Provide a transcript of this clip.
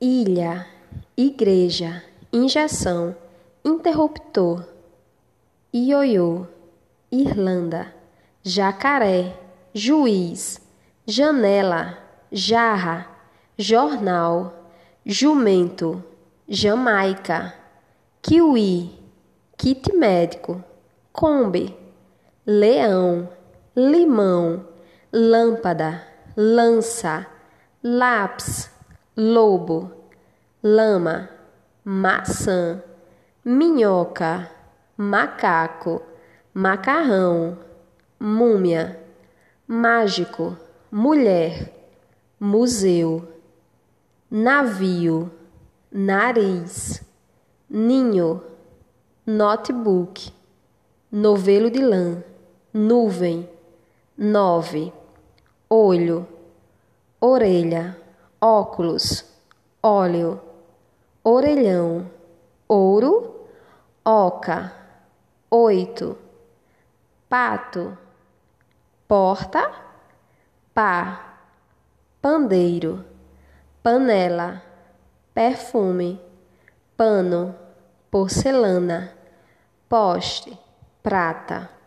ilha, igreja, injeção, interruptor, ioiô, Irlanda, jacaré, juiz, janela, jarra, jornal, jumento, Jamaica, kiwi, kit médico, Kombi, leão, limão, lâmpada, lança, lápis, lobo, lama, maçã, minhoca, macaco, macarrão, múmia, mágico, mulher, museu, navio, nariz, ninho, notebook, novelo de lã, nuvem, nove, olho, orelha, óculos, óleo, orelhão, ouro, oca, oito, pato, porta, pá, pandeiro, panela, perfume, pano, porcelana, poste, prata.